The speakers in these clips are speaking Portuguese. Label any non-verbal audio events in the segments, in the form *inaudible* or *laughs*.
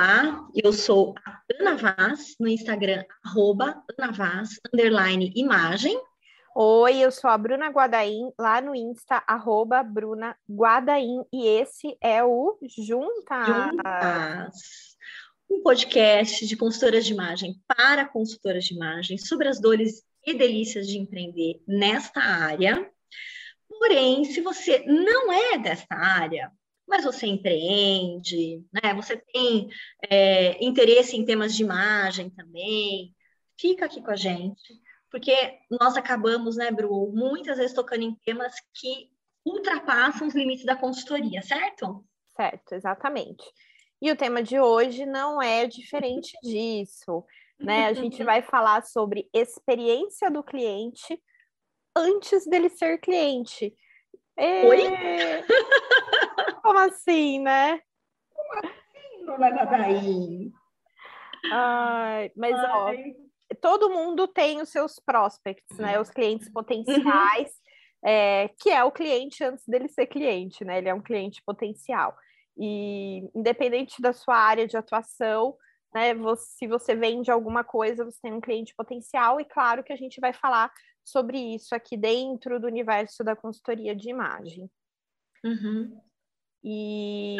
Olá, eu sou a Ana Vaz, no Instagram, arroba Ana Vaz, underline imagem. Oi, eu sou a Bruna Guadaim, lá no Insta, arroba Bruna Guadaim, e esse é o Juntas. Juntas. Um podcast de consultoras de imagem para consultoras de imagem sobre as dores e delícias de empreender nesta área. Porém, se você não é desta área, mas você empreende, né? Você tem é, interesse em temas de imagem também, fica aqui com a gente, porque nós acabamos, né, Bru, muitas vezes tocando em temas que ultrapassam os limites da consultoria, certo? Certo, exatamente. E o tema de hoje não é diferente *laughs* disso, né? A gente vai falar sobre experiência do cliente antes dele ser cliente. Oi? *laughs* Como assim, né? Como assim, dona Gadaí? Ai, mas Ai. ó, todo mundo tem os seus prospects, né? Os clientes uhum. potenciais, uhum. é, que é o cliente antes dele ser cliente, né? Ele é um cliente potencial. E independente da sua área de atuação, né? Você, se você vende alguma coisa, você tem um cliente potencial, e claro que a gente vai falar sobre isso aqui dentro do universo da consultoria de imagem. Uhum. E.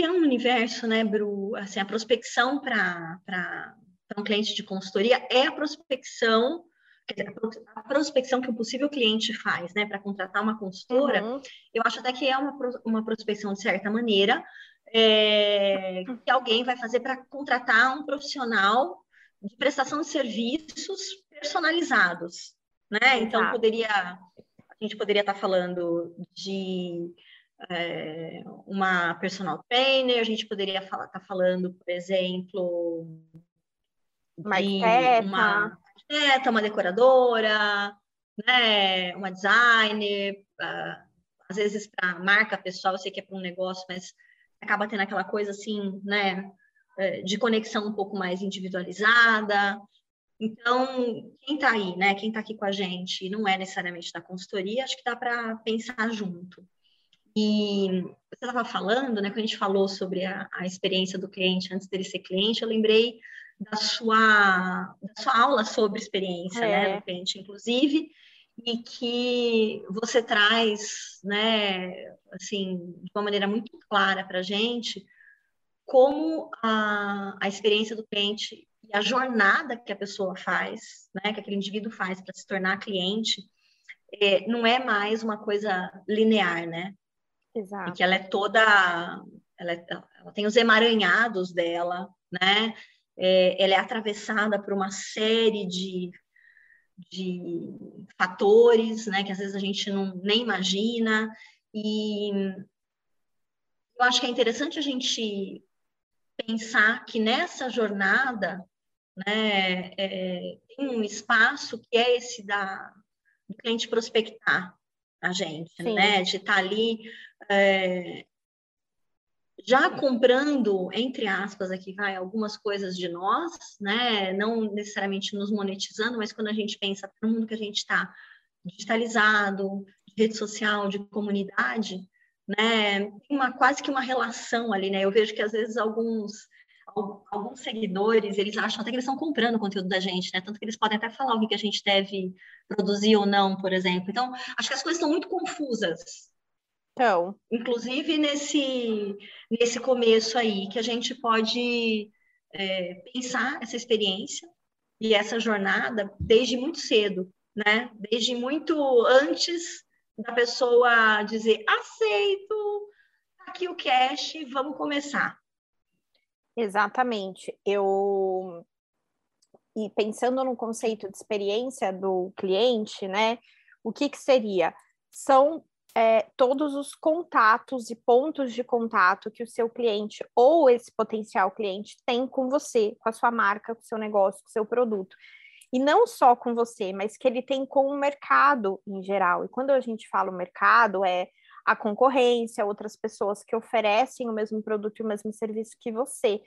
é um universo, né, Bru? Assim, a prospecção para um cliente de consultoria é a prospecção, a prospecção que o possível cliente faz, né, para contratar uma consultora. Uhum. Eu acho até que é uma, uma prospecção de certa maneira, é, que alguém vai fazer para contratar um profissional de prestação de serviços personalizados, né? Então poderia a gente poderia estar tá falando de é, uma personal trainer, a gente poderia estar tá falando, por exemplo, uma de uma arquiteta, uma decoradora, né, uma designer, uh, às vezes para marca pessoal, eu sei que é para um negócio, mas acaba tendo aquela coisa assim, né, é, de conexão um pouco mais individualizada. Então, quem está aí, né? Quem está aqui com a gente não é necessariamente da consultoria, acho que dá para pensar junto. E você estava falando, né? Quando a gente falou sobre a, a, experiência do cliente antes dele ser cliente, eu lembrei da sua, da sua aula sobre experiência, né, é. né? Do cliente, inclusive, e que você traz, né? Assim, de uma maneira muito clara para a gente como a, a experiência do cliente e a jornada que a pessoa faz, né, que aquele indivíduo faz para se tornar cliente, é, não é mais uma coisa linear, né? Exato. E que ela é toda, ela, é, ela tem os emaranhados dela, né? É, ela é atravessada por uma série de, de fatores, né? Que às vezes a gente não nem imagina. E eu acho que é interessante a gente pensar que nessa jornada né, é, tem um espaço que é esse da, do cliente prospectar a gente, Sim. né? De estar tá ali é, já comprando, entre aspas, aqui vai, algumas coisas de nós, né? Não necessariamente nos monetizando, mas quando a gente pensa no mundo que a gente está digitalizado, de rede social, de comunidade, né? Tem uma, quase que uma relação ali, né? Eu vejo que às vezes alguns alguns seguidores, eles acham até que eles estão comprando o conteúdo da gente, né? Tanto que eles podem até falar o que a gente deve produzir ou não, por exemplo. Então, acho que as coisas estão muito confusas. Então. Inclusive nesse, nesse começo aí, que a gente pode é, pensar essa experiência e essa jornada desde muito cedo, né? Desde muito antes da pessoa dizer aceito, tá aqui o cash, vamos começar. Exatamente. Eu e pensando no conceito de experiência do cliente, né? O que, que seria? São é, todos os contatos e pontos de contato que o seu cliente ou esse potencial cliente tem com você, com a sua marca, com o seu negócio, com o seu produto. E não só com você, mas que ele tem com o mercado em geral. E quando a gente fala o mercado, é a concorrência, outras pessoas que oferecem o mesmo produto e o mesmo serviço que você.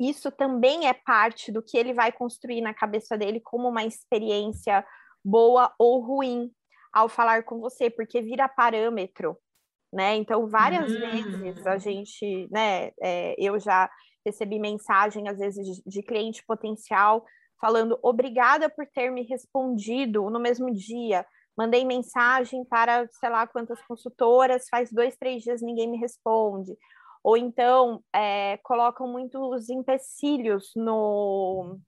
Isso também é parte do que ele vai construir na cabeça dele como uma experiência boa ou ruim ao falar com você, porque vira parâmetro né? Então, várias uhum. vezes a gente, né, é, eu já recebi mensagem, às vezes, de, de cliente potencial falando obrigada por ter me respondido no mesmo dia. Mandei mensagem para sei lá quantas consultoras, faz dois, três dias ninguém me responde. Ou então é, colocam muitos empecilhos no,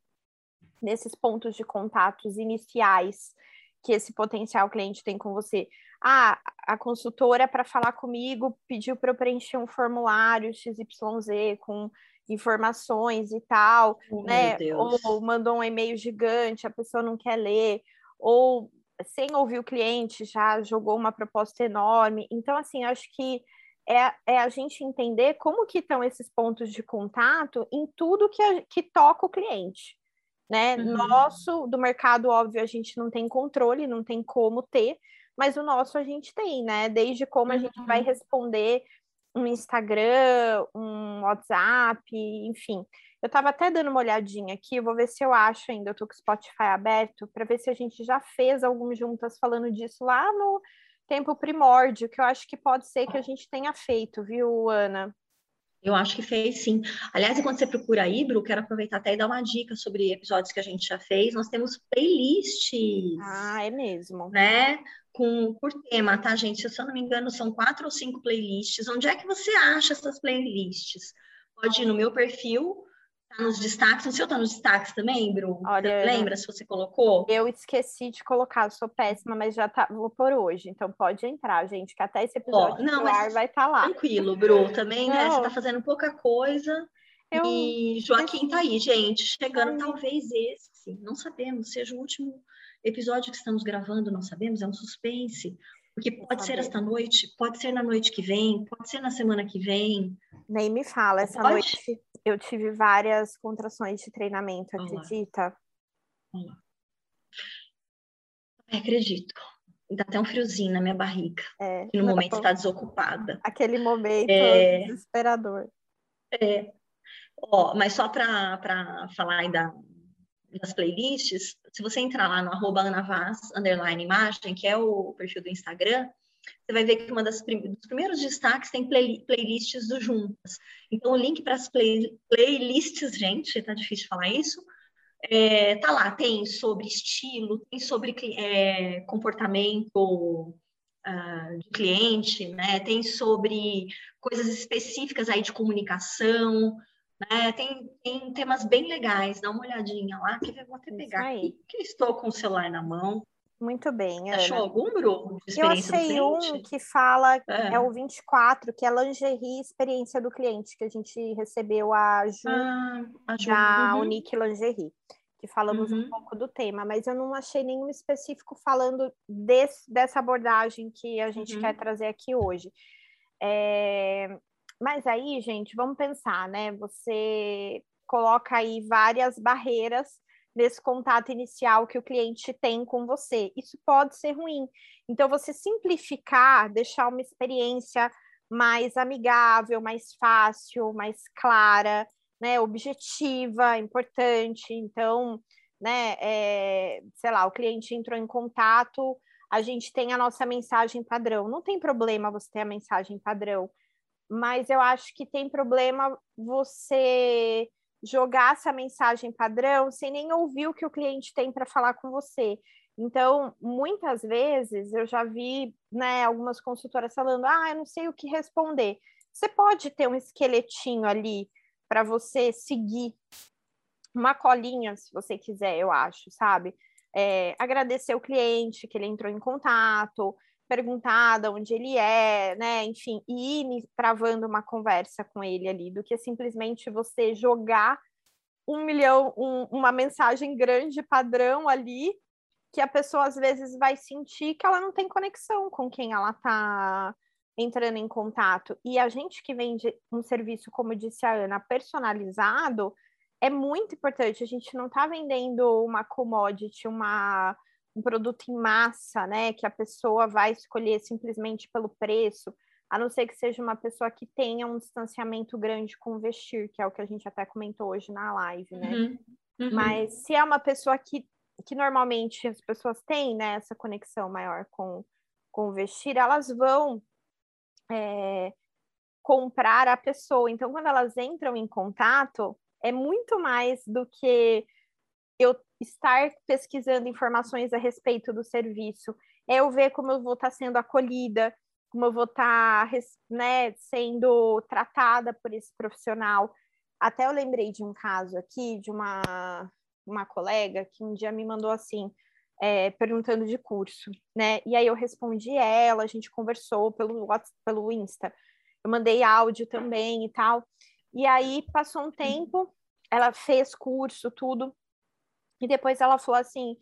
nesses pontos de contatos iniciais que esse potencial cliente tem com você. Ah, a consultora para falar comigo pediu para eu preencher um formulário XYZ com informações e tal, oh, né? Ou mandou um e-mail gigante, a pessoa não quer ler, ou sem ouvir o cliente já jogou uma proposta enorme. Então, assim, acho que é, é a gente entender como que estão esses pontos de contato em tudo que, a, que toca o cliente. Né? Uhum. Nosso, do mercado, óbvio, a gente não tem controle, não tem como ter, mas o nosso a gente tem, né? Desde como a gente vai uhum. responder um Instagram, um WhatsApp, enfim. Eu estava até dando uma olhadinha aqui, vou ver se eu acho ainda, eu tô com o Spotify aberto, para ver se a gente já fez alguns juntas falando disso lá no tempo primórdio, que eu acho que pode ser que a gente tenha feito, viu, Ana? Eu acho que fez, sim. Aliás, quando você procura Bru, quero aproveitar até e dar uma dica sobre episódios que a gente já fez. Nós temos playlists. Ah, é mesmo. Né? Com, por tema, tá, gente? Se eu não me engano, são quatro ou cinco playlists. Onde é que você acha essas playlists? Pode ir no meu perfil, Tá nos destaques, o seu tá nos destaques também, Bru? Olha, você lembra se você colocou? Eu esqueci de colocar, sou péssima, mas já tá, vou por hoje, então pode entrar, gente, que até esse episódio oh, não, mas vai estar tá lá. Tranquilo, Bru, também, não. né, você tá fazendo pouca coisa, eu... e Joaquim tá aí, gente, chegando Ai. talvez esse, não sabemos, seja o último episódio que estamos gravando, não sabemos, é um suspense, porque pode ser esta noite, pode ser na noite que vem, pode ser na semana que vem. Nem me fala, essa pode? noite eu tive várias contrações de treinamento, acredita? Olá. acredito. Dá até um friozinho na minha barriga. É, no momento está desocupada. Aquele momento é, desesperador. É. Ó, mas só para falar aí das playlists, se você entrar lá no arroba anavaz, underline imagem, que é o perfil do Instagram, você vai ver que uma das prim dos primeiros destaques tem play playlists do Juntas. Então, o link para as play playlists, gente, tá difícil falar isso, é, tá lá, tem sobre estilo, tem sobre é, comportamento uh, de cliente, né? Tem sobre coisas específicas aí de comunicação, né? Tem, tem temas bem legais, dá uma olhadinha lá, que eu vou até pegar aqui, que estou com o celular na mão. Muito bem. Ana. Achou algum, Bru? Eu achei um que fala, é. é. o 24, que é lingerie experiência do cliente, que a gente recebeu a Ju, ah, a Ju. da uhum. Unique Lingerie, que falamos uhum. um pouco do tema, mas eu não achei nenhum específico falando desse, dessa abordagem que a gente uhum. quer trazer aqui hoje. É... Mas aí, gente, vamos pensar, né? Você coloca aí várias barreiras nesse contato inicial que o cliente tem com você. Isso pode ser ruim. Então, você simplificar, deixar uma experiência mais amigável, mais fácil, mais clara, né, objetiva, importante. Então, né, é, sei lá, o cliente entrou em contato, a gente tem a nossa mensagem padrão. Não tem problema você ter a mensagem padrão, mas eu acho que tem problema você jogar essa mensagem padrão sem nem ouvir o que o cliente tem para falar com você. Então, muitas vezes eu já vi né, algumas consultoras falando: ah, eu não sei o que responder. Você pode ter um esqueletinho ali para você seguir, uma colinha, se você quiser, eu acho, sabe? É, agradecer o cliente que ele entrou em contato, perguntar de onde ele é, né? Enfim, e ir travando uma conversa com ele ali, do que simplesmente você jogar um milhão, um, uma mensagem grande padrão ali, que a pessoa às vezes vai sentir que ela não tem conexão com quem ela está entrando em contato. E a gente que vende um serviço, como disse a Ana, personalizado, é muito importante. A gente não está vendendo uma commodity, uma um produto em massa, né, que a pessoa vai escolher simplesmente pelo preço, a não ser que seja uma pessoa que tenha um distanciamento grande com o vestir, que é o que a gente até comentou hoje na live, né? Uhum, uhum. Mas se é uma pessoa que, que normalmente as pessoas têm, né, essa conexão maior com, com o vestir, elas vão é, comprar a pessoa. Então, quando elas entram em contato, é muito mais do que eu estar pesquisando informações a respeito do serviço. É eu ver como eu vou estar sendo acolhida, como eu vou estar né, sendo tratada por esse profissional. Até eu lembrei de um caso aqui de uma, uma colega que um dia me mandou assim, é, perguntando de curso, né? E aí eu respondi ela, a gente conversou pelo WhatsApp, pelo Insta, eu mandei áudio também e tal. E aí passou um tempo, ela fez curso, tudo, e depois ela falou assim: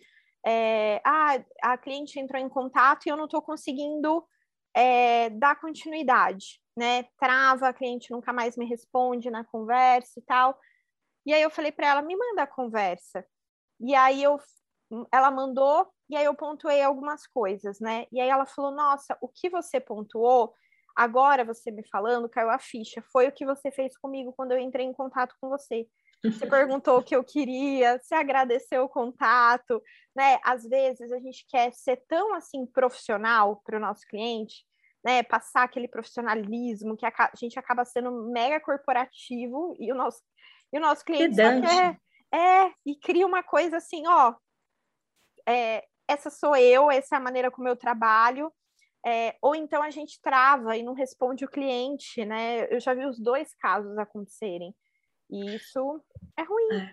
é, ah, a cliente entrou em contato e eu não estou conseguindo é, dar continuidade, né? Trava, a cliente nunca mais me responde na conversa e tal. E aí eu falei para ela, me manda a conversa. E aí eu, ela mandou e aí eu pontuei algumas coisas, né? E aí ela falou, nossa, o que você pontuou, agora você me falando, caiu a ficha. Foi o que você fez comigo quando eu entrei em contato com você. Você perguntou o que eu queria, você agradeceu o contato, né? Às vezes a gente quer ser tão assim profissional para o nosso cliente, né? Passar aquele profissionalismo que a gente acaba sendo mega corporativo e o nosso e o nosso cliente só quer é e cria uma coisa assim, ó, é, essa sou eu, essa é a maneira como eu trabalho. É, ou então a gente trava e não responde o cliente, né? Eu já vi os dois casos acontecerem. E isso é ruim.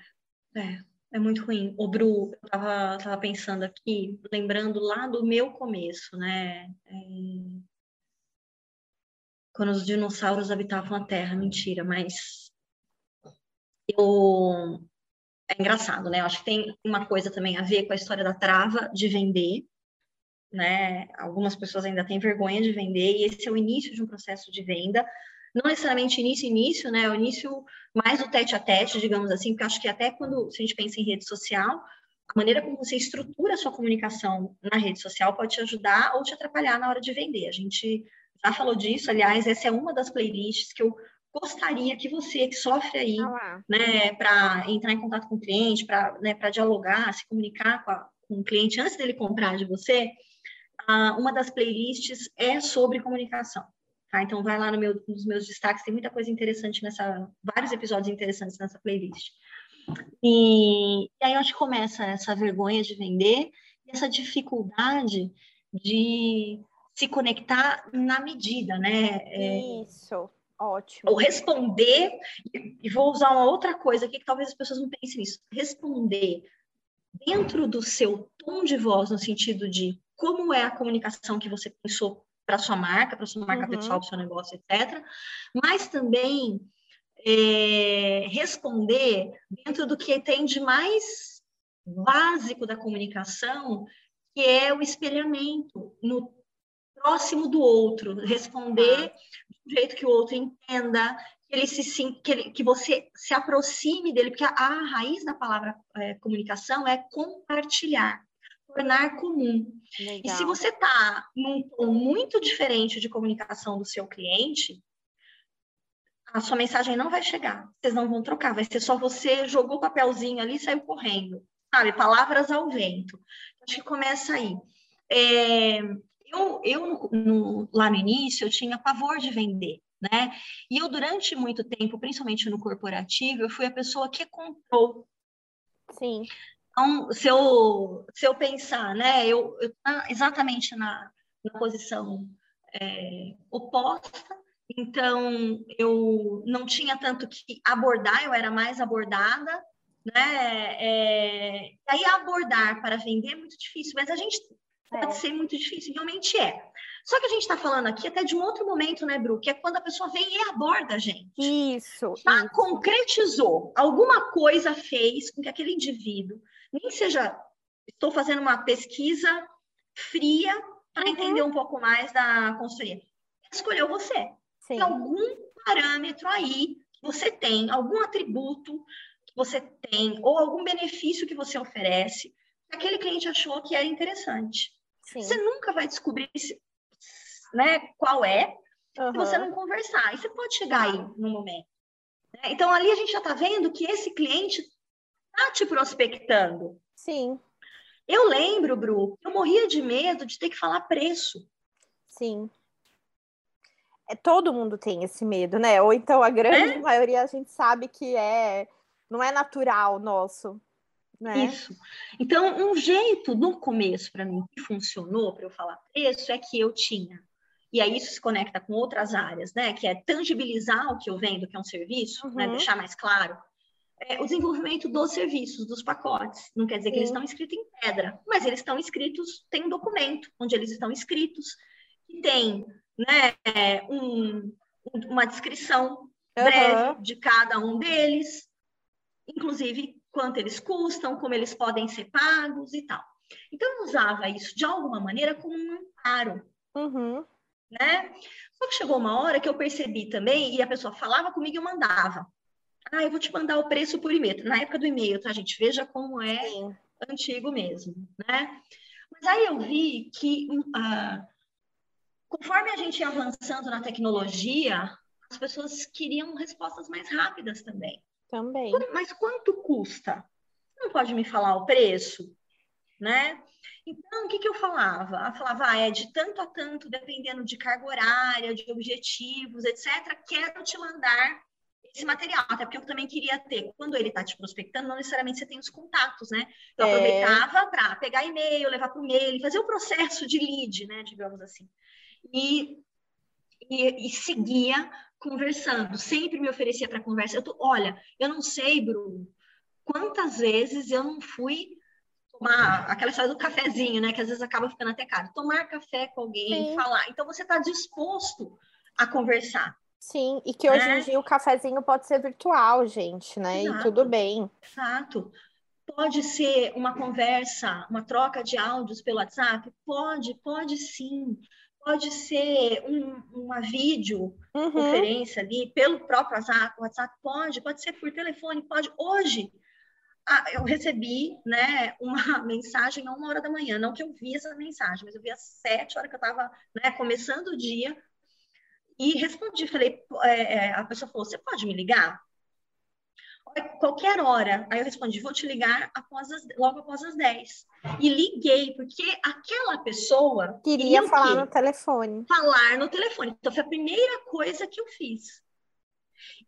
É, é, é muito ruim. O Bru, eu tava, tava pensando aqui, lembrando lá do meu começo, né? É... Quando os dinossauros habitavam a Terra, mentira, mas eu é engraçado, né? Eu acho que tem uma coisa também a ver com a história da trava de vender, né? Algumas pessoas ainda têm vergonha de vender e esse é o início de um processo de venda não necessariamente início início, né? O início mais do tete a tete, digamos assim, porque acho que até quando se a gente pensa em rede social, a maneira como você estrutura a sua comunicação na rede social pode te ajudar ou te atrapalhar na hora de vender. A gente já falou disso, aliás, essa é uma das playlists que eu gostaria que você que sofre aí, ah, né, para entrar em contato com o cliente, para né, dialogar, se comunicar com, a, com o cliente antes dele comprar de você, uh, uma das playlists é sobre comunicação. Tá? Então, vai lá no meu, nos meus destaques, tem muita coisa interessante nessa, vários episódios interessantes nessa playlist. E, e aí, onde começa essa vergonha de vender e essa dificuldade de se conectar na medida, né? É, Isso, ótimo. Ou responder, e vou usar uma outra coisa aqui que talvez as pessoas não pensem nisso. Responder dentro do seu tom de voz, no sentido de como é a comunicação que você pensou para sua marca, para sua marca uhum. pessoal, para o seu negócio, etc. Mas também é, responder dentro do que tem de mais básico da comunicação, que é o espelhamento no próximo do outro, responder do jeito que o outro entenda, que ele se que, ele, que você se aproxime dele, porque a, a raiz da palavra é, comunicação é compartilhar tornar comum. Legal. E se você está num tom muito diferente de comunicação do seu cliente, a sua mensagem não vai chegar. Vocês não vão trocar. Vai ser só você jogou o papelzinho ali e saiu correndo. Sabe? Palavras ao vento. Acho que começa aí. É, eu, eu no, lá no início, eu tinha pavor de vender. Né? E eu, durante muito tempo, principalmente no corporativo, eu fui a pessoa que comprou. Sim. Então, se eu, se eu pensar, né, eu, eu exatamente na, na posição é, oposta, então eu não tinha tanto que abordar, eu era mais abordada, né? É, aí abordar para vender é muito difícil, mas a gente é. pode ser muito difícil, realmente é. Só que a gente está falando aqui até de um outro momento, né, Bru? Que é quando a pessoa vem e aborda a gente. Isso. Já isso. concretizou, alguma coisa fez com que aquele indivíduo nem seja estou fazendo uma pesquisa fria para uhum. entender um pouco mais da consultoria. Escolheu você. Sim. Tem algum parâmetro aí que você tem, algum atributo que você tem, ou algum benefício que você oferece, que aquele cliente achou que era interessante. Sim. Você nunca vai descobrir se, né, qual é uhum. se você não conversar. E você pode chegar aí no momento. Né? Então, ali a gente já está vendo que esse cliente está te prospectando. Sim. Eu lembro, Bru, eu morria de medo de ter que falar preço. Sim. é, todo mundo tem esse medo, né? Ou então a grande é? maioria a gente sabe que é não é natural nosso. Né? Isso. Então, um jeito no começo para mim que funcionou para eu falar preço é que eu tinha. E aí isso se conecta com outras áreas, né? Que é tangibilizar o que eu vendo, que é um serviço, né? uhum. né? Deixar mais claro. É, o desenvolvimento dos serviços, dos pacotes. Não quer dizer Sim. que eles estão escritos em pedra, mas eles estão escritos, tem um documento onde eles estão escritos, que tem né, um, uma descrição breve uhum. de cada um deles, inclusive quanto eles custam, como eles podem ser pagos e tal. Então, eu usava isso de alguma maneira como um amparo. Uhum. Né? Só que chegou uma hora que eu percebi também, e a pessoa falava comigo e eu mandava. Ah, eu vou te mandar o preço por e-mail. Na época do e-mail, tá, gente? Veja como é Sim. antigo mesmo, né? Mas aí eu vi que uh, conforme a gente ia avançando na tecnologia, as pessoas queriam respostas mais rápidas também. Também. Mas quanto custa? Não pode me falar o preço, né? Então, o que, que eu falava? Eu falava, ah, é de tanto a tanto, dependendo de carga horária, de objetivos, etc. Quero te mandar esse material, até porque eu também queria ter, quando ele está te prospectando, não necessariamente você tem os contatos, né? Eu é. aproveitava para pegar e-mail, levar para o mail, fazer o processo de lead, né? Digamos assim. E, e, e seguia conversando, sempre me oferecia para conversa. Eu tô, olha, eu não sei, Bruno, quantas vezes eu não fui tomar aquela história do cafezinho, né? Que às vezes acaba ficando até caro. Tomar café com alguém, Sim. falar. Então você está disposto a conversar. Sim, e que hoje né? em dia o cafezinho pode ser virtual, gente, né? Exato. E tudo bem. Exato. Pode ser uma conversa, uma troca de áudios pelo WhatsApp? Pode, pode sim pode ser um, uma vídeo uhum. conferência ali pelo próprio WhatsApp, WhatsApp pode, pode ser por telefone, pode. Hoje ah, eu recebi né, uma *laughs* mensagem a uma hora da manhã, não que eu vi essa mensagem, mas eu vi às sete horas que eu estava né, começando o dia e respondi, falei, é, é, a pessoa falou, você pode me ligar? qualquer hora. Aí eu respondi, vou te ligar após as, logo após as 10. E liguei, porque aquela pessoa... Queria falar no telefone. Falar no telefone. Então, foi a primeira coisa que eu fiz.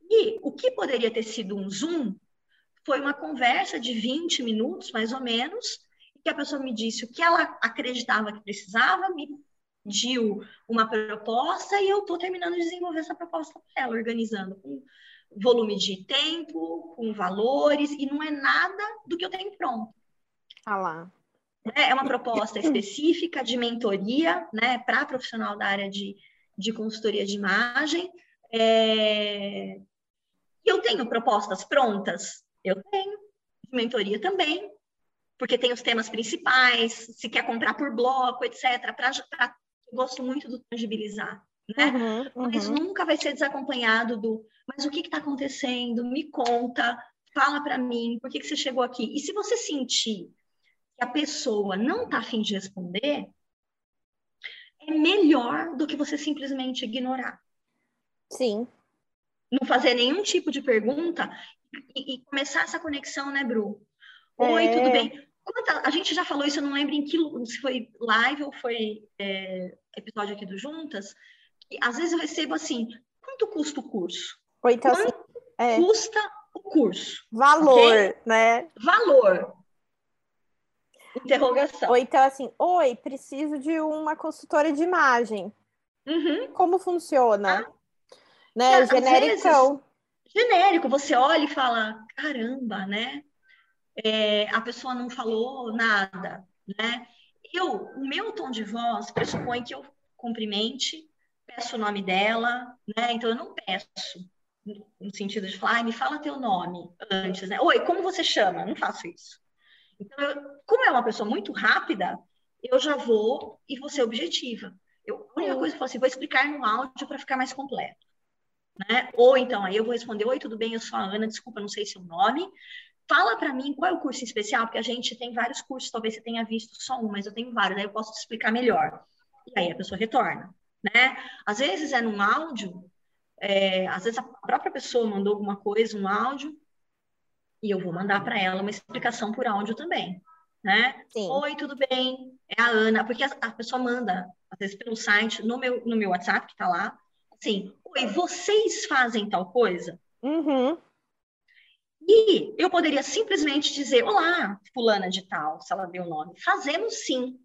E o que poderia ter sido um Zoom foi uma conversa de 20 minutos, mais ou menos, que a pessoa me disse o que ela acreditava que precisava, me pediu uma proposta e eu estou terminando de desenvolver essa proposta para ela, organizando com volume de tempo, com valores, e não é nada do que eu tenho pronto. Ah lá. É, é uma proposta específica de mentoria, né, para profissional da área de, de consultoria de imagem. É... Eu tenho propostas prontas? Eu tenho. De mentoria também, porque tem os temas principais, se quer comprar por bloco, etc. Pra, eu gosto muito do tangibilizar né? Uhum, uhum. Mas nunca vai ser desacompanhado do, mas o que está acontecendo? Me conta, fala para mim, por que, que você chegou aqui? E se você sentir que a pessoa não está afim de responder, é melhor do que você simplesmente ignorar. Sim. Não fazer nenhum tipo de pergunta e, e começar essa conexão, né, Bru? Oi, é... tudo bem? Quanta, a gente já falou isso, eu não lembro em que se foi live ou foi é, episódio aqui do Juntas, às vezes eu recebo assim, quanto custa o curso? Ou então, quanto assim, é... custa o curso? Valor, okay? né? Valor. Interrogação. Ou então assim, oi, preciso de uma consultora de imagem. Uhum. Como funciona? Ah. Né? Genérico. Genérico, você olha e fala, caramba, né? É, a pessoa não falou nada, né? Eu, o meu tom de voz pressupõe que eu cumprimente, peço o nome dela, né? Então eu não peço no sentido de falar, me fala teu nome antes, né? Oi, como você chama? Não faço isso. Então, eu, como é uma pessoa muito rápida, eu já vou e vou ser objetiva. Eu, a única coisa que eu assim, vou explicar no áudio para ficar mais completo. Né? Ou então, aí eu vou responder, oi, tudo bem, eu sou a Ana, desculpa, não sei seu nome. Fala para mim qual é o curso especial, porque a gente tem vários cursos, talvez você tenha visto só um, mas eu tenho vários, aí eu posso te explicar melhor. E aí a pessoa retorna né? Às vezes é num áudio, é, às vezes a própria pessoa mandou alguma coisa, um áudio, e eu vou mandar para ela uma explicação por áudio também, né? Sim. Oi, tudo bem? É a Ana, porque a, a, pessoa manda, às vezes pelo site, no meu, no meu WhatsApp, que está lá, assim, oi, vocês fazem tal coisa? Uhum. E eu poderia simplesmente dizer, olá, fulana de tal, se ela deu o nome. Fazemos sim.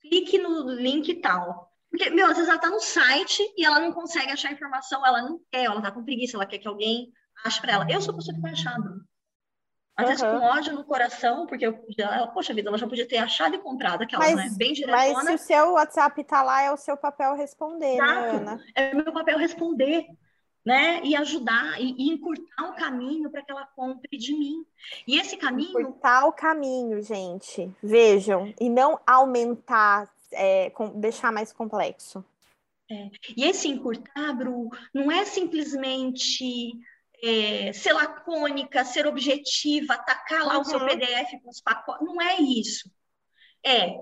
Clique no link tal. Porque, meu, às vezes ela está no site e ela não consegue achar informação, ela não quer, ela está com preguiça, ela quer que alguém ache para ela. Eu sou a pessoa que vai achar, Bruno. Às vezes com ódio no coração, porque eu, ela, poxa vida, ela já podia ter achado e comprado aquelas, mas, né? Bem diretona. Mas se o seu WhatsApp tá lá, é o seu papel responder, né, Exato. né, Ana? É meu papel responder, né? E ajudar, e, e encurtar o caminho para que ela compre de mim. E esse caminho... Encurtar o caminho, gente. Vejam. E não aumentar, é, com, deixar mais complexo. É. E esse encurtar, Bru, não é simplesmente é, ser lacônica, ser objetiva, atacar lá uhum. o seu uhum. PDF com os pacotes. Não é isso. É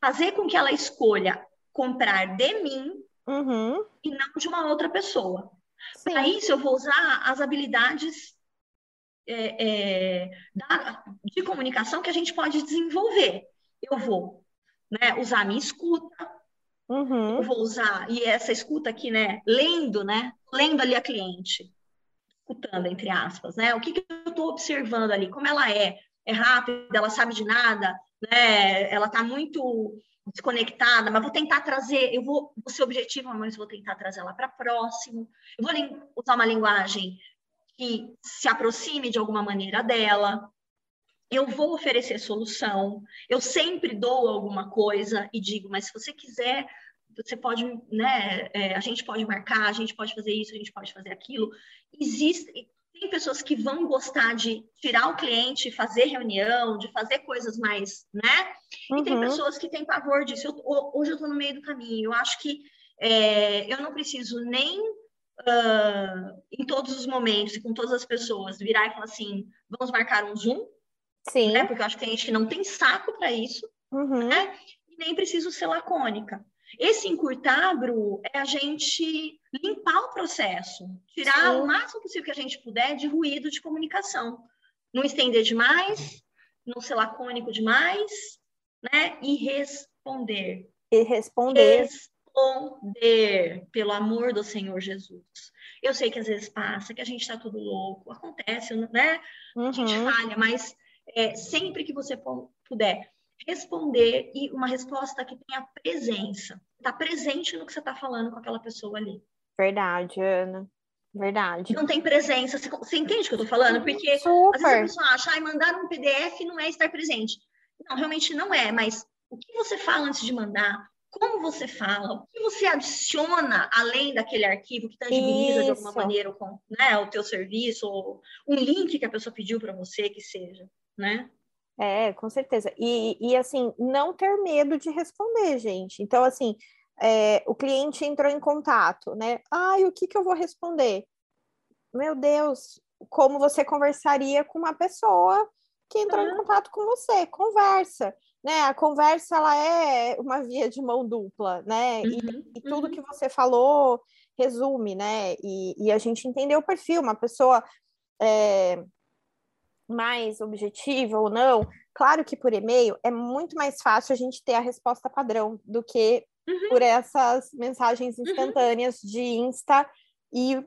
fazer com que ela escolha comprar de mim uhum. e não de uma outra pessoa. Para isso, eu vou usar as habilidades é, é, da, de comunicação que a gente pode desenvolver. Eu vou né, usar a minha escuta, uhum. eu vou usar, e essa escuta aqui, né, lendo, né, lendo ali a cliente escutando, entre aspas, né? O que, que eu estou observando ali? Como ela é? É rápida, ela sabe de nada, né? Ela está muito desconectada, mas vou tentar trazer, eu vou, vou ser objetiva, mas vou tentar trazer ela para próximo. Eu vou usar uma linguagem que se aproxime de alguma maneira dela. Eu vou oferecer solução. Eu sempre dou alguma coisa e digo, mas se você quiser você pode, né, é, a gente pode marcar, a gente pode fazer isso, a gente pode fazer aquilo. Existe, tem pessoas que vão gostar de tirar o cliente, fazer reunião, de fazer coisas mais, né? Uhum. E tem uhum. pessoas que têm pavor disso. Eu, hoje eu estou no meio do caminho. Eu acho que é, eu não preciso nem uh, em todos os momentos e com todas as pessoas virar e falar assim, vamos marcar um Zoom. Sim. Né? Porque eu acho que tem gente que não tem saco para isso. Uhum. Né? E nem preciso ser lacônica. Esse encurtar, Bru, é a gente limpar o processo, tirar Sim. o máximo possível que a gente puder de ruído de comunicação. Não estender demais, não ser lacônico demais, né? E responder. E responder. Responder, pelo amor do Senhor Jesus. Eu sei que às vezes passa, que a gente está tudo louco, acontece, né? Uhum. A gente uhum. falha, mas é, sempre que você puder responder e uma resposta que tenha presença. Está presente no que você está falando com aquela pessoa ali. Verdade, Ana. Verdade. Não tem presença. Você, você entende o que eu estou falando? Porque Super. às vezes a pessoa acha, ah, mandar um PDF não é estar presente. Não, realmente não é, mas o que você fala antes de mandar? Como você fala? O que você adiciona além daquele arquivo que tangibiliza Isso. de alguma maneira com, né, o teu serviço, ou um link que a pessoa pediu para você que seja, né? É, com certeza. E, e assim, não ter medo de responder, gente. Então, assim, é, o cliente entrou em contato, né? Ai, o que, que eu vou responder? Meu Deus, como você conversaria com uma pessoa que entrou uhum. em contato com você? Conversa, né? A conversa, ela é uma via de mão dupla, né? Uhum. E, e, tudo uhum. que você falou resume, né? E, e, a gente entendeu o perfil, uma pessoa... É, mais objetiva ou não, claro que por e-mail é muito mais fácil a gente ter a resposta padrão do que uhum. por essas mensagens uhum. instantâneas uhum. de Insta e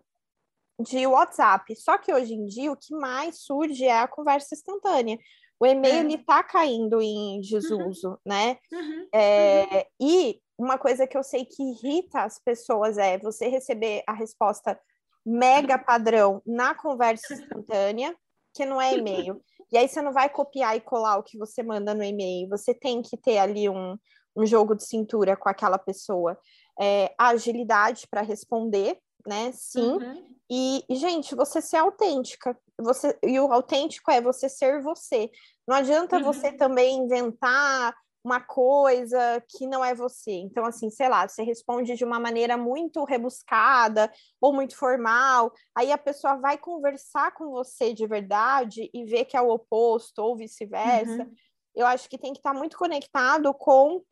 de WhatsApp. Só que hoje em dia o que mais surge é a conversa instantânea. O e-mail é. está caindo em desuso, uhum. né? Uhum. É, uhum. e uma coisa que eu sei que irrita as pessoas é você receber a resposta mega padrão na conversa *laughs* instantânea que não é e-mail. *laughs* E aí você não vai copiar e colar o que você manda no e-mail. Você tem que ter ali um, um jogo de cintura com aquela pessoa. É, agilidade para responder, né? Sim. Uhum. E, e, gente, você ser autêntica. Você, e o autêntico é você ser você. Não adianta uhum. você também inventar uma coisa que não é você. Então, assim, sei lá, você responde de uma maneira muito rebuscada ou muito formal, aí a pessoa vai conversar com você de verdade e ver que é o oposto ou vice-versa. Uhum. Eu acho que tem que estar muito conectado com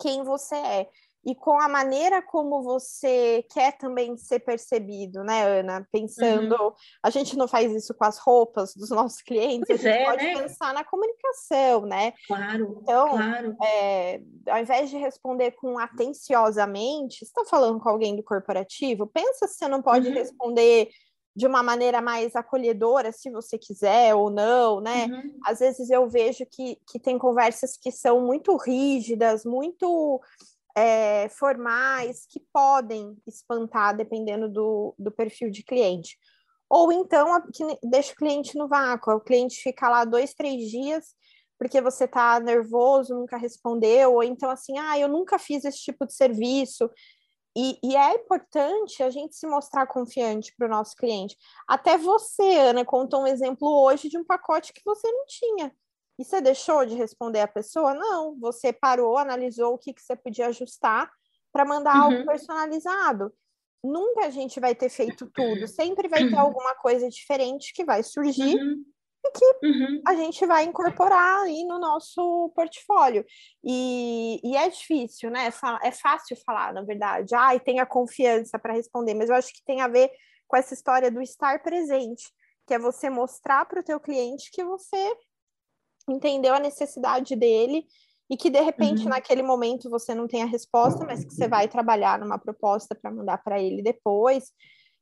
quem você é. E com a maneira como você quer também ser percebido, né, Ana? Pensando, uhum. a gente não faz isso com as roupas dos *laughs* nossos clientes, pois a gente é, pode né? pensar na comunicação, né? Claro. Então, claro. É, ao invés de responder com atenciosamente, você está falando com alguém do corporativo, pensa se você não pode uhum. responder de uma maneira mais acolhedora, se você quiser ou não, né? Uhum. Às vezes eu vejo que, que tem conversas que são muito rígidas, muito é, formais que podem espantar dependendo do, do perfil de cliente. Ou então a, que deixa o cliente no vácuo, o cliente fica lá dois, três dias porque você está nervoso, nunca respondeu, ou então assim, ah, eu nunca fiz esse tipo de serviço. E, e é importante a gente se mostrar confiante para o nosso cliente. Até você, Ana, contou um exemplo hoje de um pacote que você não tinha. E você deixou de responder a pessoa? Não, você parou, analisou o que, que você podia ajustar para mandar uhum. algo personalizado. Nunca a gente vai ter feito tudo, sempre vai ter alguma coisa diferente que vai surgir uhum. e que uhum. a gente vai incorporar aí no nosso portfólio. E, e é difícil, né? É fácil falar, na verdade. Ai, ah, tenha confiança para responder, mas eu acho que tem a ver com essa história do estar presente, que é você mostrar para o teu cliente que você entendeu a necessidade dele e que de repente uhum. naquele momento você não tem a resposta, mas que você vai trabalhar numa proposta para mandar para ele depois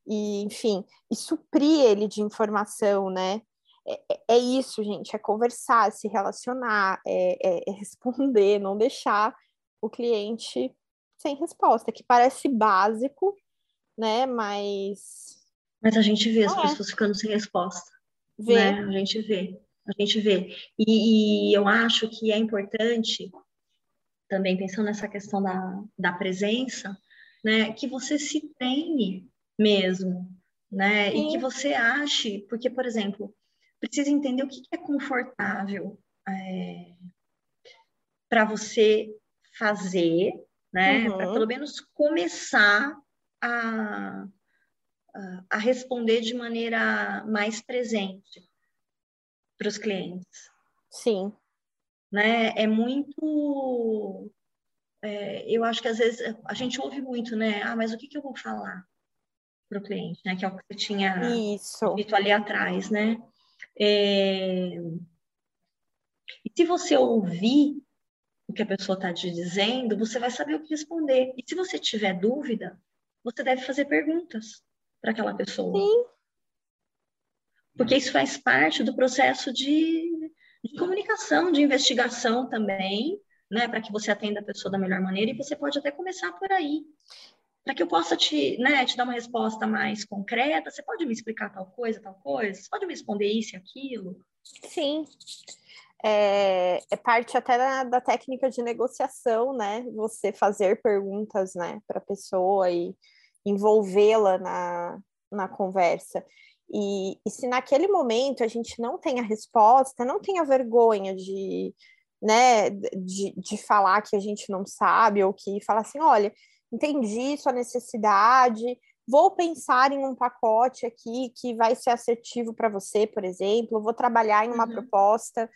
e enfim, e suprir ele de informação, né? É, é, é isso, gente, é conversar, se relacionar, é, é, é responder, não deixar o cliente sem resposta, que parece básico, né? Mas mas a gente vê as é. pessoas ficando sem resposta. Vê. Né? A gente vê a gente vê. E, e, eu acho que é importante, também pensando nessa questão da, da presença, né, que você se treine mesmo, né, Sim. e que você ache, porque, por exemplo, precisa entender o que, é confortável é, para você fazer, né, uhum. para pelo menos começar a, a, a responder de maneira mais presente para os clientes. Sim. Né? É muito. É, eu acho que às vezes a gente ouve muito, né? Ah, mas o que, que eu vou falar para o cliente, né? Que é o que você tinha Isso. dito ali atrás, né? É... E se você ouvir o que a pessoa está te dizendo, você vai saber o que responder. E se você tiver dúvida, você deve fazer perguntas para aquela pessoa. Sim porque isso faz parte do processo de, de comunicação, de investigação também, né, para que você atenda a pessoa da melhor maneira, e você pode até começar por aí. Para que eu possa te, né, te dar uma resposta mais concreta, você pode me explicar tal coisa, tal coisa? Você pode me responder isso e aquilo? Sim. É, é parte até da, da, técnica de negociação, né? Você fazer perguntas, né, para a pessoa e envolvê-la na, na conversa. E, e se naquele momento a gente não tem a resposta, não tenha vergonha de, né, de, de falar que a gente não sabe, ou que falar assim, olha, entendi sua necessidade, vou pensar em um pacote aqui que vai ser assertivo para você, por exemplo, vou trabalhar em uma uhum. proposta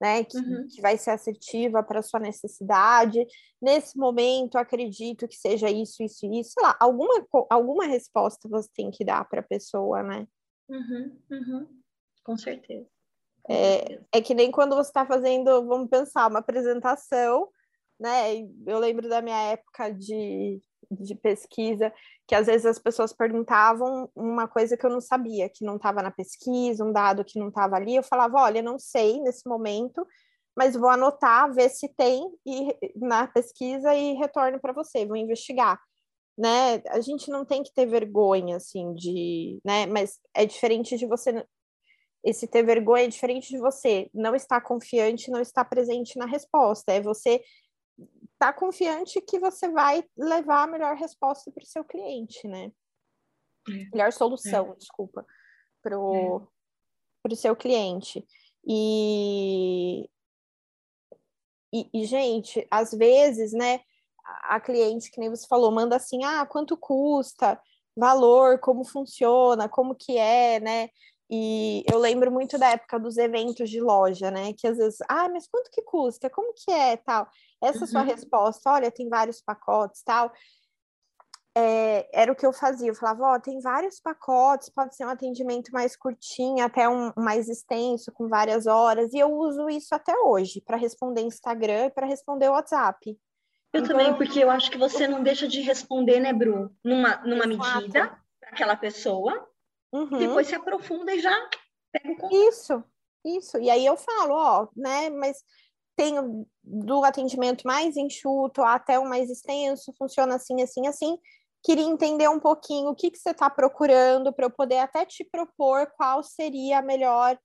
né, que, uhum. que vai ser assertiva para sua necessidade. Nesse momento, acredito que seja isso, isso, isso. Sei lá, alguma, alguma resposta você tem que dar para a pessoa, né? Uhum, uhum. Com certeza. É, é que nem quando você está fazendo, vamos pensar, uma apresentação, né? Eu lembro da minha época de, de pesquisa, que às vezes as pessoas perguntavam uma coisa que eu não sabia, que não estava na pesquisa, um dado que não estava ali. Eu falava, olha, não sei nesse momento, mas vou anotar, ver se tem e, na pesquisa e retorno para você, vou investigar né? A gente não tem que ter vergonha, assim, de, né? Mas é diferente de você. Esse ter vergonha é diferente de você não estar confiante, não estar presente na resposta. É você estar tá confiante que você vai levar a melhor resposta para o seu cliente, né? É. Melhor solução, é. desculpa, para o é. seu cliente. E, e, e, gente, às vezes, né? A cliente, que nem você falou, manda assim, ah, quanto custa, valor, como funciona, como que é, né? E eu lembro muito da época dos eventos de loja, né? Que às vezes, ah, mas quanto que custa? Como que é tal? Essa uhum. sua resposta, olha, tem vários pacotes, tal, é, era o que eu fazia. Eu falava, ó, oh, tem vários pacotes, pode ser um atendimento mais curtinho, até um mais extenso, com várias horas, e eu uso isso até hoje para responder Instagram e para responder WhatsApp. Eu então, também, porque eu acho que você não deixa de responder, né, Bru? Numa, numa medida para aquela pessoa, uhum. depois se aprofunda e já pega o contato. Isso, isso. E aí eu falo, ó, né, mas tenho do atendimento mais enxuto até o mais extenso, funciona assim, assim, assim queria entender um pouquinho o que, que você está procurando para eu poder até te propor qual seria a melhor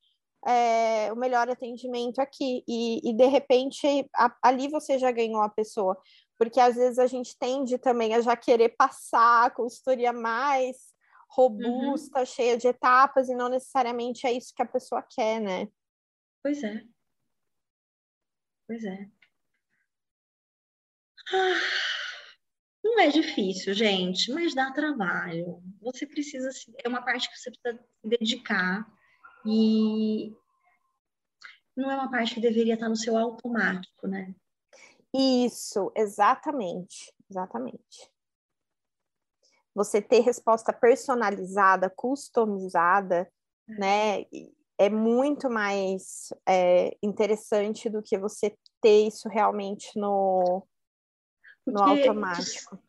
é, o melhor atendimento aqui e, e de repente a, ali você já ganhou a pessoa porque às vezes a gente tende também a já querer passar a consultoria mais robusta, uhum. cheia de etapas, e não necessariamente é isso que a pessoa quer, né? Pois é. Pois é. Ah. Não é difícil, gente, mas dá trabalho. Você precisa, é uma parte que você precisa se dedicar e não é uma parte que deveria estar no seu automático, né? Isso, exatamente, exatamente. Você ter resposta personalizada, customizada, é. né, é muito mais é, interessante do que você ter isso realmente no, porque, no automático.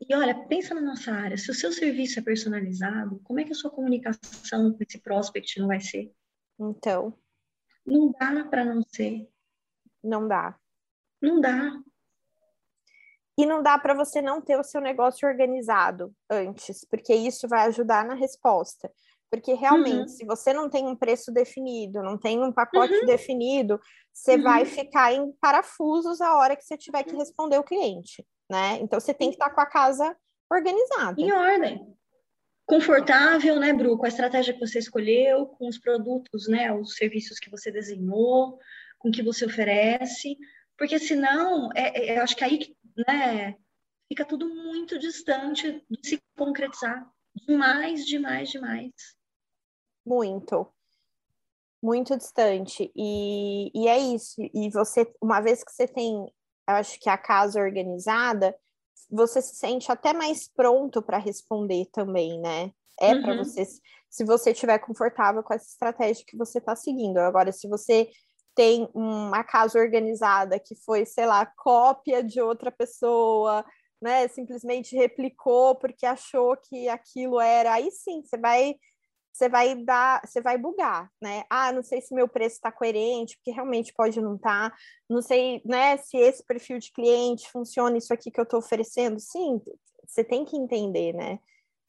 E olha, pensa na nossa área, se o seu serviço é personalizado, como é que a sua comunicação com esse prospect não vai ser? Então. Não dá para não ser. Não dá. Não dá. E não dá para você não ter o seu negócio organizado antes, porque isso vai ajudar na resposta. Porque realmente, uhum. se você não tem um preço definido, não tem um pacote uhum. definido, você uhum. vai ficar em parafusos a hora que você tiver que responder o cliente, né? Então você tem que estar com a casa organizada. Em ordem. Confortável, né, Bru, com a estratégia que você escolheu, com os produtos, né, os serviços que você desenhou, com o que você oferece, porque senão, é, é, eu acho que aí, né, fica tudo muito distante de se concretizar. Demais, demais, demais. Muito muito distante. E, e é isso. E você, uma vez que você tem, eu acho que a casa organizada, você se sente até mais pronto para responder também, né? É uhum. para você, se você estiver confortável com essa estratégia que você está seguindo. Agora, se você tem uma casa organizada que foi, sei lá, cópia de outra pessoa, né? Simplesmente replicou porque achou que aquilo era, aí sim, você vai você vai dar, você vai bugar, né? Ah, não sei se meu preço está coerente, porque realmente pode não estar. Tá. Não sei, né, se esse perfil de cliente funciona isso aqui que eu estou oferecendo. Sim, você tem que entender, né?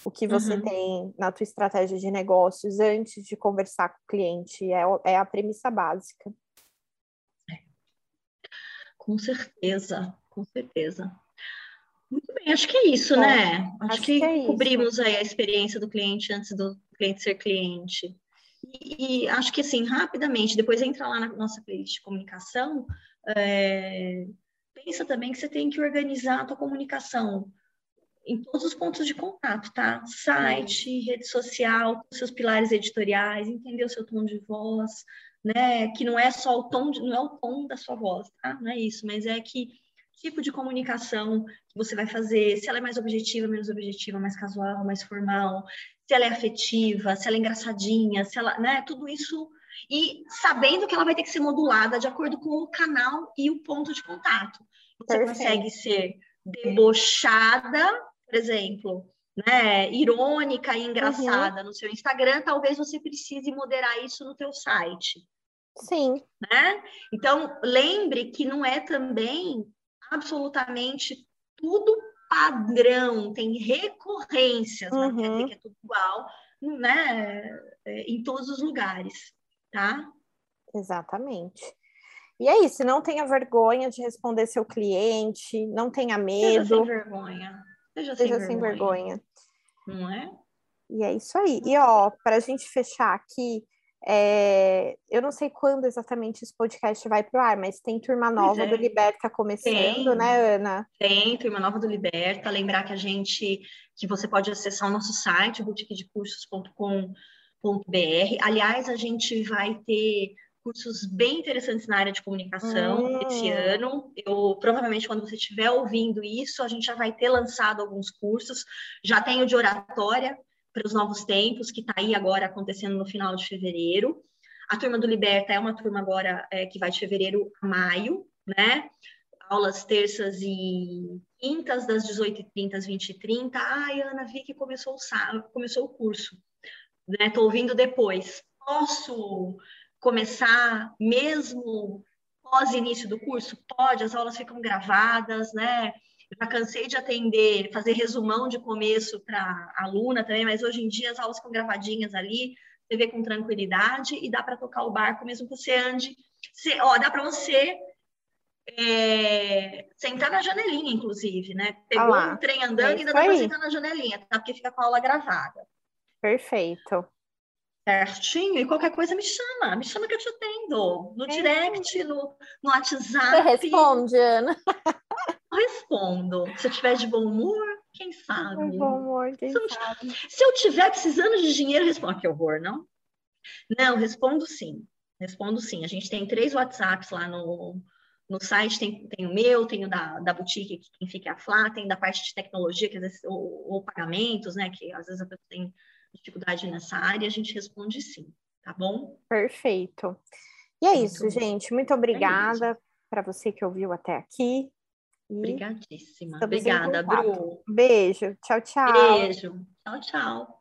O que você uhum. tem na tua estratégia de negócios antes de conversar com o cliente. É, é a premissa básica. Com certeza, com certeza. Muito bem, acho que é isso, Bom, né? Acho, acho que, que é cobrimos aí a experiência do cliente antes do cliente ser cliente. E, e, acho que, assim, rapidamente, depois entra lá na nossa playlist de comunicação, é, pensa também que você tem que organizar a tua comunicação em todos os pontos de contato, tá? Site, rede social, seus pilares editoriais, entender o seu tom de voz, né? Que não é só o tom, de, não é o tom da sua voz, tá? Não é isso, mas é que tipo de comunicação que você vai fazer, se ela é mais objetiva, menos objetiva, mais casual, mais formal, se ela é afetiva, se ela é engraçadinha, se ela, né, tudo isso e sabendo que ela vai ter que ser modulada de acordo com o canal e o ponto de contato. Você Perfeito. consegue ser debochada, por exemplo, né, irônica e engraçada uhum. no seu Instagram, talvez você precise moderar isso no teu site. Sim. Né? Então, lembre que não é também absolutamente tudo padrão, tem recorrências, uhum. não quer dizer que é tudo igual, né? É, em todos os lugares, tá? Exatamente. E é isso, não tenha vergonha de responder seu cliente, não tenha medo. Seja sem vergonha. Seja, Seja sem, vergonha. sem vergonha. Não é? E é isso aí. E ó, para a gente fechar aqui, é, eu não sei quando exatamente esse podcast vai para o ar, mas tem turma nova é. do Liberta começando, tem, né, Ana? Tem, turma nova do Liberta. Lembrar que a gente, que você pode acessar o nosso site, boutiquedecursos.com.br. Aliás, a gente vai ter cursos bem interessantes na área de comunicação hum. esse ano. Eu provavelmente quando você estiver ouvindo isso, a gente já vai ter lançado alguns cursos. Já tenho de oratória para os novos tempos, que está aí agora acontecendo no final de fevereiro. A turma do Liberta é uma turma agora é, que vai de fevereiro a maio, né? Aulas terças e quintas, das 18h30 às 20h30. Ai, Ana, vi que começou o, começou o curso. Estou né? ouvindo depois. Posso começar mesmo pós início do curso? Pode, as aulas ficam gravadas, né? Eu já cansei de atender, fazer resumão de começo para aluna também, mas hoje em dia as aulas ficam gravadinhas ali, você vê com tranquilidade e dá para tocar o barco mesmo que você ande. Você, ó, dá para você é, sentar na janelinha, inclusive, né? Pegou um trem andando é e ainda dá para sentar na janelinha, tá? Porque fica com a aula gravada. Perfeito. Certinho, e qualquer coisa me chama, me chama que eu te atendo. No é. direct, no, no WhatsApp. Você responde, Ana. Eu respondo. Se eu tiver de bom humor, quem sabe? De bom humor, quem se eu, sabe? Se eu tiver precisando de dinheiro, respondo. Que horror, não? Não, respondo sim. Respondo sim. A gente tem três WhatsApps lá no, no site, tem, tem o meu, tem o da, da boutique, que quem fica é a Flá, tem da parte de tecnologia, que às vezes, ou, ou pagamentos, né? Que às vezes a pessoa tem dificuldade nessa área, a gente responde sim, tá bom? Perfeito. E é Muito isso, bom. gente. Muito obrigada é para você que ouviu até aqui. Obrigadíssima. Obrigada, Bru. Beijo. Tchau, tchau. Beijo. Tchau, tchau.